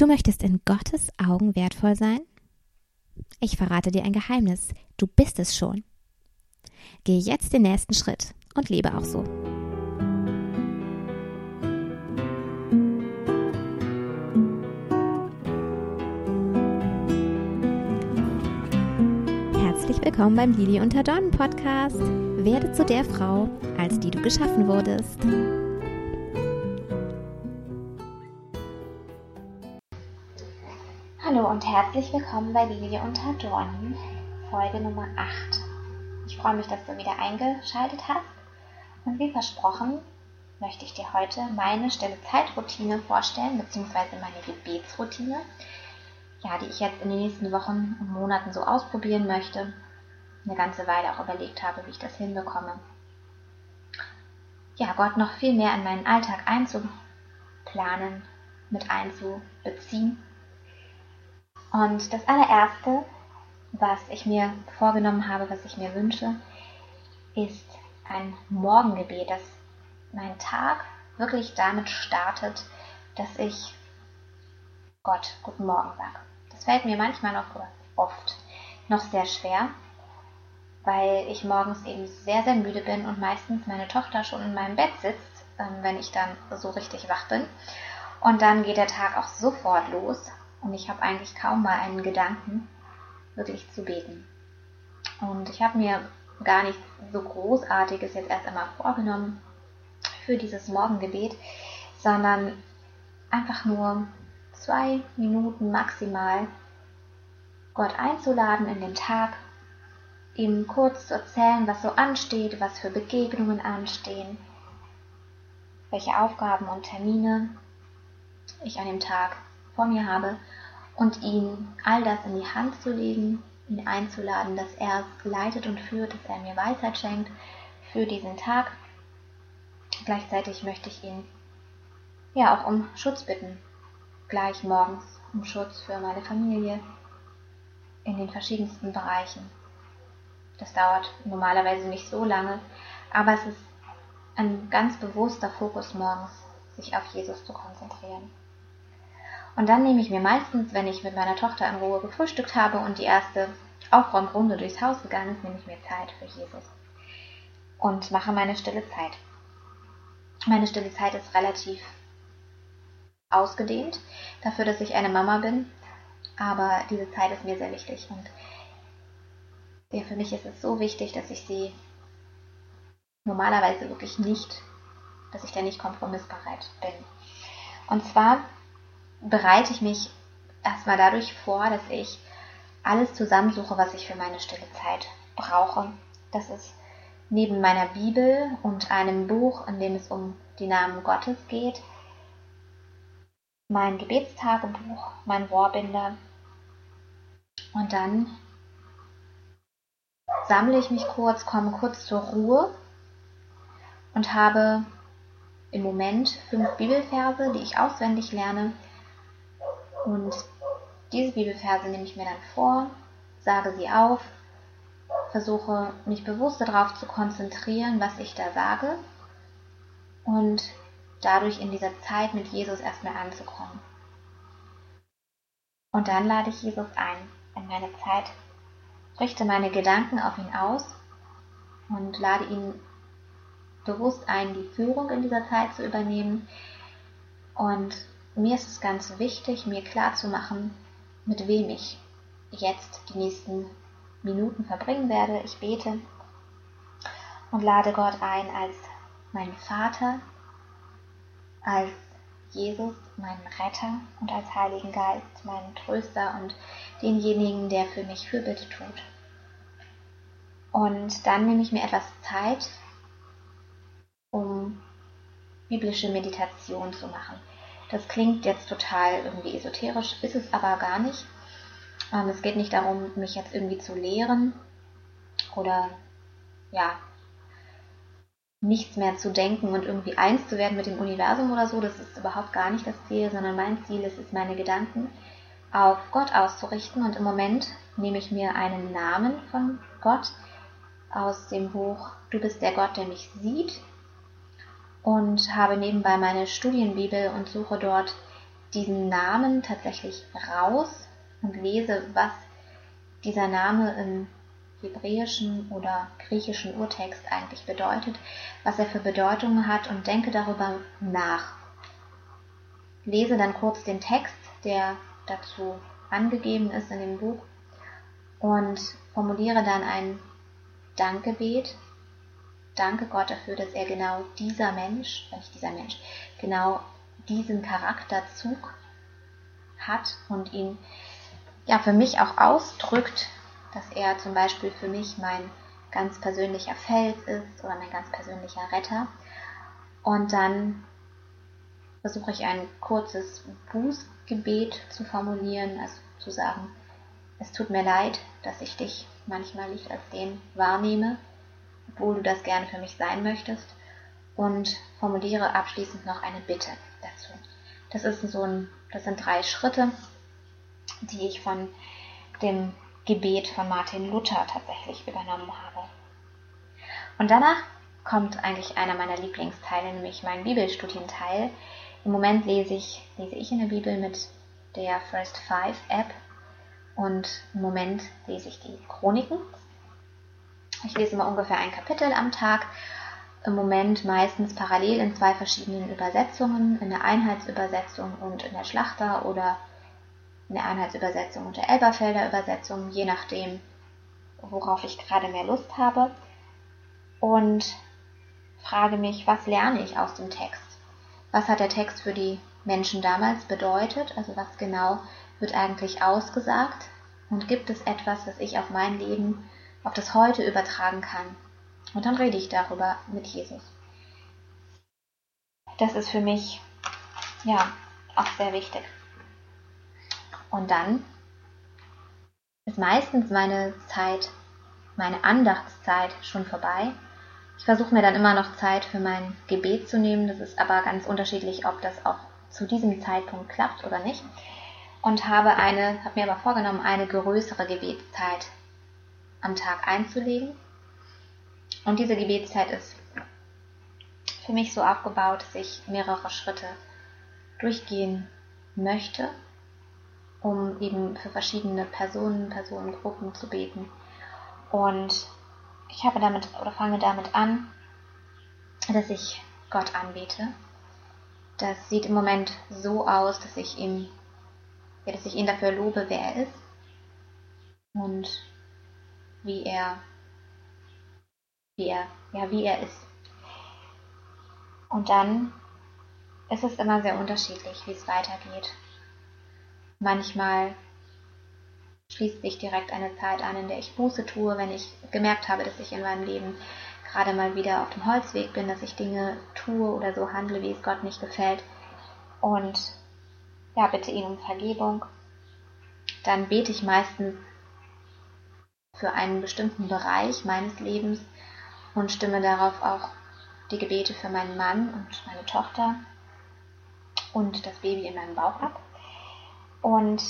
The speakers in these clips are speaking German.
Du möchtest in Gottes Augen wertvoll sein? Ich verrate dir ein Geheimnis. Du bist es schon. Geh jetzt den nächsten Schritt und lebe auch so. Herzlich willkommen beim Lili unter Dornen Podcast. Werde zu der Frau, als die du geschaffen wurdest. Und herzlich willkommen bei Lilie unter Dornen, Folge Nummer 8. Ich freue mich, dass du wieder eingeschaltet hast. Und wie versprochen, möchte ich dir heute meine stille Zeitroutine vorstellen, beziehungsweise meine Gebetsroutine, ja, die ich jetzt in den nächsten Wochen und Monaten so ausprobieren möchte. Eine ganze Weile auch überlegt habe, wie ich das hinbekomme. Ja, Gott noch viel mehr in meinen Alltag einzuplanen, mit einzubeziehen und das allererste, was ich mir vorgenommen habe, was ich mir wünsche, ist ein Morgengebet, dass mein Tag wirklich damit startet, dass ich Gott guten Morgen sage. Das fällt mir manchmal noch oft noch sehr schwer, weil ich morgens eben sehr, sehr müde bin und meistens meine Tochter schon in meinem Bett sitzt, ähm, wenn ich dann so richtig wach bin. Und dann geht der Tag auch sofort los und ich habe eigentlich kaum mal einen Gedanken, wirklich zu beten. Und ich habe mir gar nichts so Großartiges jetzt erst einmal vorgenommen für dieses Morgengebet, sondern einfach nur zwei Minuten maximal Gott einzuladen in den Tag, ihm kurz zu erzählen, was so ansteht, was für Begegnungen anstehen, welche Aufgaben und Termine ich an dem Tag vor mir habe und ihm all das in die Hand zu legen, ihn einzuladen, dass er es leitet und führt, dass er mir Weisheit schenkt für diesen Tag. Gleichzeitig möchte ich ihn ja auch um Schutz bitten, gleich morgens um Schutz für meine Familie in den verschiedensten Bereichen. Das dauert normalerweise nicht so lange, aber es ist ein ganz bewusster Fokus morgens, sich auf Jesus zu konzentrieren. Und dann nehme ich mir meistens, wenn ich mit meiner Tochter in Ruhe gefrühstückt habe und die erste Aufräumrunde durchs Haus gegangen ist, nehme ich mir Zeit für Jesus und mache meine stille Zeit. Meine stille Zeit ist relativ ausgedehnt dafür, dass ich eine Mama bin, aber diese Zeit ist mir sehr wichtig und ja, für mich ist es so wichtig, dass ich sie normalerweise wirklich nicht, dass ich da nicht kompromissbereit bin. Und zwar bereite ich mich erstmal dadurch vor, dass ich alles zusammensuche, was ich für meine stille Zeit brauche. Das ist neben meiner Bibel und einem Buch, in dem es um die Namen Gottes geht, mein Gebetstagebuch, mein Rohrbinder. Und dann sammle ich mich kurz, komme kurz zur Ruhe und habe im Moment fünf Bibelverse, die ich auswendig lerne, und diese Bibelverse nehme ich mir dann vor, sage sie auf, versuche mich bewusst darauf zu konzentrieren, was ich da sage und dadurch in dieser Zeit mit Jesus erstmal anzukommen. Und dann lade ich Jesus ein in meine Zeit, richte meine Gedanken auf ihn aus und lade ihn bewusst ein, die Führung in dieser Zeit zu übernehmen und mir ist es ganz wichtig, mir klarzumachen, mit wem ich jetzt die nächsten Minuten verbringen werde. Ich bete und lade Gott ein als meinen Vater, als Jesus, meinen Retter und als Heiligen Geist, meinen Tröster und denjenigen, der für mich Fürbitte tut. Und dann nehme ich mir etwas Zeit, um biblische Meditation zu machen. Das klingt jetzt total irgendwie esoterisch, ist es aber gar nicht. Ähm, es geht nicht darum, mich jetzt irgendwie zu lehren oder ja, nichts mehr zu denken und irgendwie eins zu werden mit dem Universum oder so. Das ist überhaupt gar nicht das Ziel, sondern mein Ziel ist es, meine Gedanken auf Gott auszurichten. Und im Moment nehme ich mir einen Namen von Gott aus dem Buch Du bist der Gott, der mich sieht und habe nebenbei meine Studienbibel und suche dort diesen Namen tatsächlich raus und lese, was dieser Name im hebräischen oder griechischen Urtext eigentlich bedeutet, was er für Bedeutungen hat und denke darüber nach. Lese dann kurz den Text, der dazu angegeben ist in dem Buch und formuliere dann ein Dankgebet. Danke Gott dafür, dass er genau dieser Mensch, nicht dieser Mensch, genau diesen Charakterzug hat und ihn ja für mich auch ausdrückt, dass er zum Beispiel für mich mein ganz persönlicher Fels ist oder mein ganz persönlicher Retter. Und dann versuche ich ein kurzes Bußgebet zu formulieren, also zu sagen, es tut mir leid, dass ich dich manchmal nicht als den wahrnehme, obwohl du das gerne für mich sein möchtest, und formuliere abschließend noch eine Bitte dazu. Das ist so ein, das sind drei Schritte, die ich von dem Gebet von Martin Luther tatsächlich übernommen habe. Und danach kommt eigentlich einer meiner Lieblingsteile, nämlich mein Bibelstudienteil. Im Moment lese ich, lese ich in der Bibel mit der First Five App und im Moment lese ich die Chroniken. Ich lese immer ungefähr ein Kapitel am Tag. Im Moment meistens parallel in zwei verschiedenen Übersetzungen, in der Einheitsübersetzung und in der Schlachter oder in der Einheitsübersetzung und der Elberfelder Übersetzung, je nachdem, worauf ich gerade mehr Lust habe. Und frage mich, was lerne ich aus dem Text? Was hat der Text für die Menschen damals bedeutet? Also was genau wird eigentlich ausgesagt? Und gibt es etwas, was ich auf mein Leben, auf das Heute übertragen kann? Und dann rede ich darüber mit Jesus. Das ist für mich, ja, auch sehr wichtig. Und dann ist meistens meine Zeit, meine Andachtszeit schon vorbei. Ich versuche mir dann immer noch Zeit für mein Gebet zu nehmen. Das ist aber ganz unterschiedlich, ob das auch zu diesem Zeitpunkt klappt oder nicht. Und habe eine, habe mir aber vorgenommen, eine größere Gebetszeit am Tag einzulegen. Und diese Gebetszeit ist für mich so aufgebaut, dass ich mehrere Schritte durchgehen möchte um eben für verschiedene Personen, Personengruppen zu beten. Und ich habe damit oder fange damit an, dass ich Gott anbete. Das sieht im Moment so aus, dass ich ihm, ja, dass ich ihn dafür lobe, wer er ist und wie er, wie er, ja, wie er ist. Und dann ist es immer sehr unterschiedlich, wie es weitergeht. Manchmal schließt sich direkt eine Zeit an, in der ich Buße tue, wenn ich gemerkt habe, dass ich in meinem Leben gerade mal wieder auf dem Holzweg bin, dass ich Dinge tue oder so handle, wie es Gott nicht gefällt. Und ja, bitte ihn um Vergebung. Dann bete ich meistens für einen bestimmten Bereich meines Lebens und stimme darauf auch die Gebete für meinen Mann und meine Tochter und das Baby in meinem Bauch ab und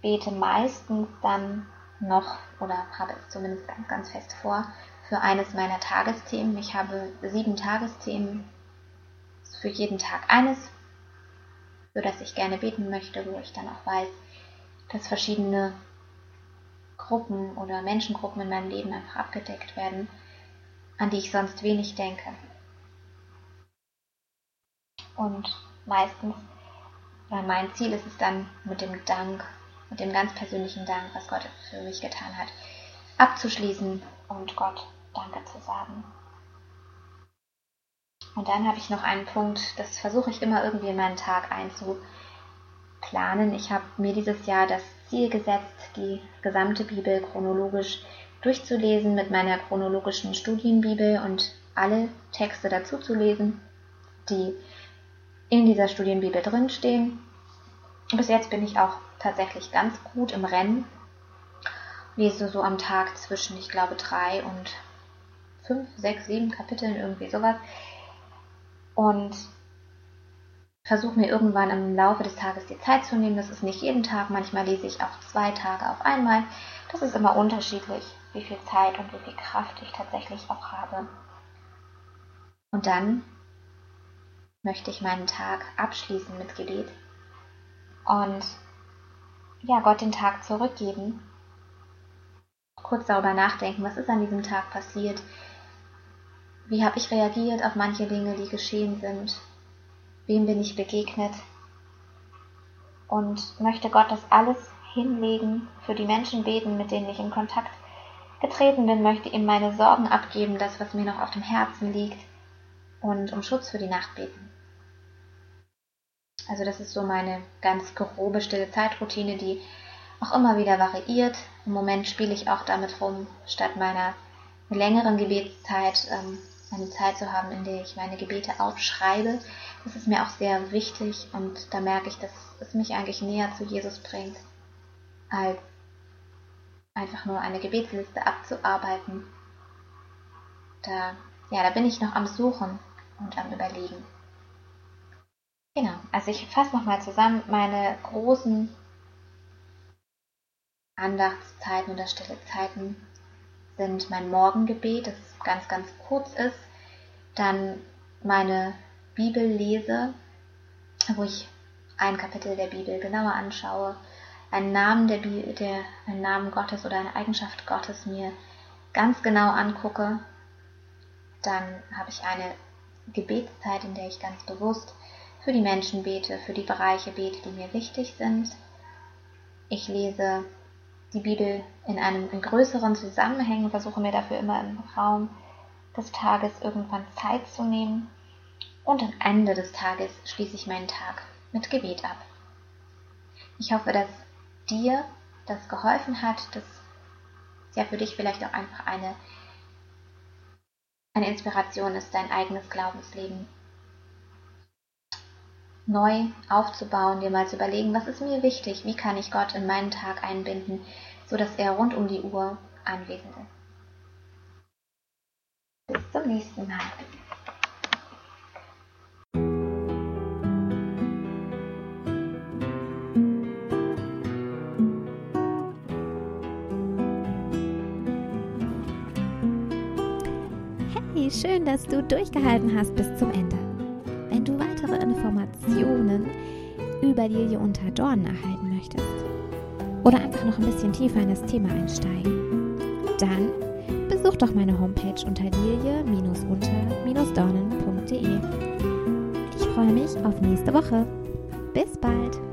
bete meistens dann noch oder habe es zumindest ganz, ganz fest vor für eines meiner Tagesthemen. Ich habe sieben Tagesthemen, für jeden Tag eines, für das ich gerne beten möchte, wo ich dann auch weiß, dass verschiedene Gruppen oder Menschengruppen in meinem Leben einfach abgedeckt werden, an die ich sonst wenig denke. Und meistens weil mein Ziel ist es dann mit dem Dank, mit dem ganz persönlichen Dank, was Gott für mich getan hat, abzuschließen und Gott Danke zu sagen. Und dann habe ich noch einen Punkt, das versuche ich immer irgendwie in meinen Tag einzuplanen. Ich habe mir dieses Jahr das Ziel gesetzt, die gesamte Bibel chronologisch durchzulesen mit meiner chronologischen Studienbibel und alle Texte dazu zu lesen, die in dieser Studienbibel drinstehen. Bis jetzt bin ich auch tatsächlich ganz gut im Rennen. Lese so am Tag zwischen, ich glaube, drei und fünf, sechs, sieben Kapiteln, irgendwie sowas. Und versuche mir irgendwann im Laufe des Tages die Zeit zu nehmen. Das ist nicht jeden Tag. Manchmal lese ich auch zwei Tage auf einmal. Das ist immer unterschiedlich, wie viel Zeit und wie viel Kraft ich tatsächlich auch habe. Und dann möchte ich meinen Tag abschließen mit Gebet. und ja, Gott den Tag zurückgeben. Kurz darüber nachdenken, was ist an diesem Tag passiert? Wie habe ich reagiert auf manche Dinge, die geschehen sind? Wem bin ich begegnet? Und möchte Gott das alles hinlegen, für die Menschen beten, mit denen ich in Kontakt getreten bin, möchte ihm meine Sorgen abgeben, das, was mir noch auf dem Herzen liegt, und um Schutz für die Nacht beten. Also das ist so meine ganz grobe stille Zeitroutine, die auch immer wieder variiert. Im Moment spiele ich auch damit rum, statt meiner längeren Gebetszeit ähm, eine Zeit zu haben, in der ich meine Gebete aufschreibe. Das ist mir auch sehr wichtig und da merke ich, dass es mich eigentlich näher zu Jesus bringt, als einfach nur eine Gebetsliste abzuarbeiten. Da, ja, da bin ich noch am Suchen und am Überlegen. Genau, also ich fasse nochmal zusammen meine großen Andachtszeiten oder stille Zeiten sind mein Morgengebet, das ganz, ganz kurz ist, dann meine Bibellese, wo ich ein Kapitel der Bibel genauer anschaue, einen Namen der, der einen Namen Gottes oder eine Eigenschaft Gottes mir ganz genau angucke, dann habe ich eine Gebetszeit, in der ich ganz bewusst für die Menschen bete, für die Bereiche bete, die mir wichtig sind. Ich lese die Bibel in einem in größeren Zusammenhängen, versuche mir dafür immer im Raum des Tages irgendwann Zeit zu nehmen. Und am Ende des Tages schließe ich meinen Tag mit Gebet ab. Ich hoffe, dass dir das geholfen hat, dass ja für dich vielleicht auch einfach eine, eine Inspiration ist, dein eigenes Glaubensleben neu aufzubauen, dir mal zu überlegen, was ist mir wichtig, wie kann ich Gott in meinen Tag einbinden, so dass er rund um die Uhr anwesend ist. Bis zum nächsten Mal. Hey, schön, dass du durchgehalten hast bis zum Ende. Informationen über Lilie unter Dornen erhalten möchtest oder einfach noch ein bisschen tiefer in das Thema einsteigen, dann besuch doch meine Homepage unter lilie-unter-dornen.de. Ich freue mich auf nächste Woche. Bis bald!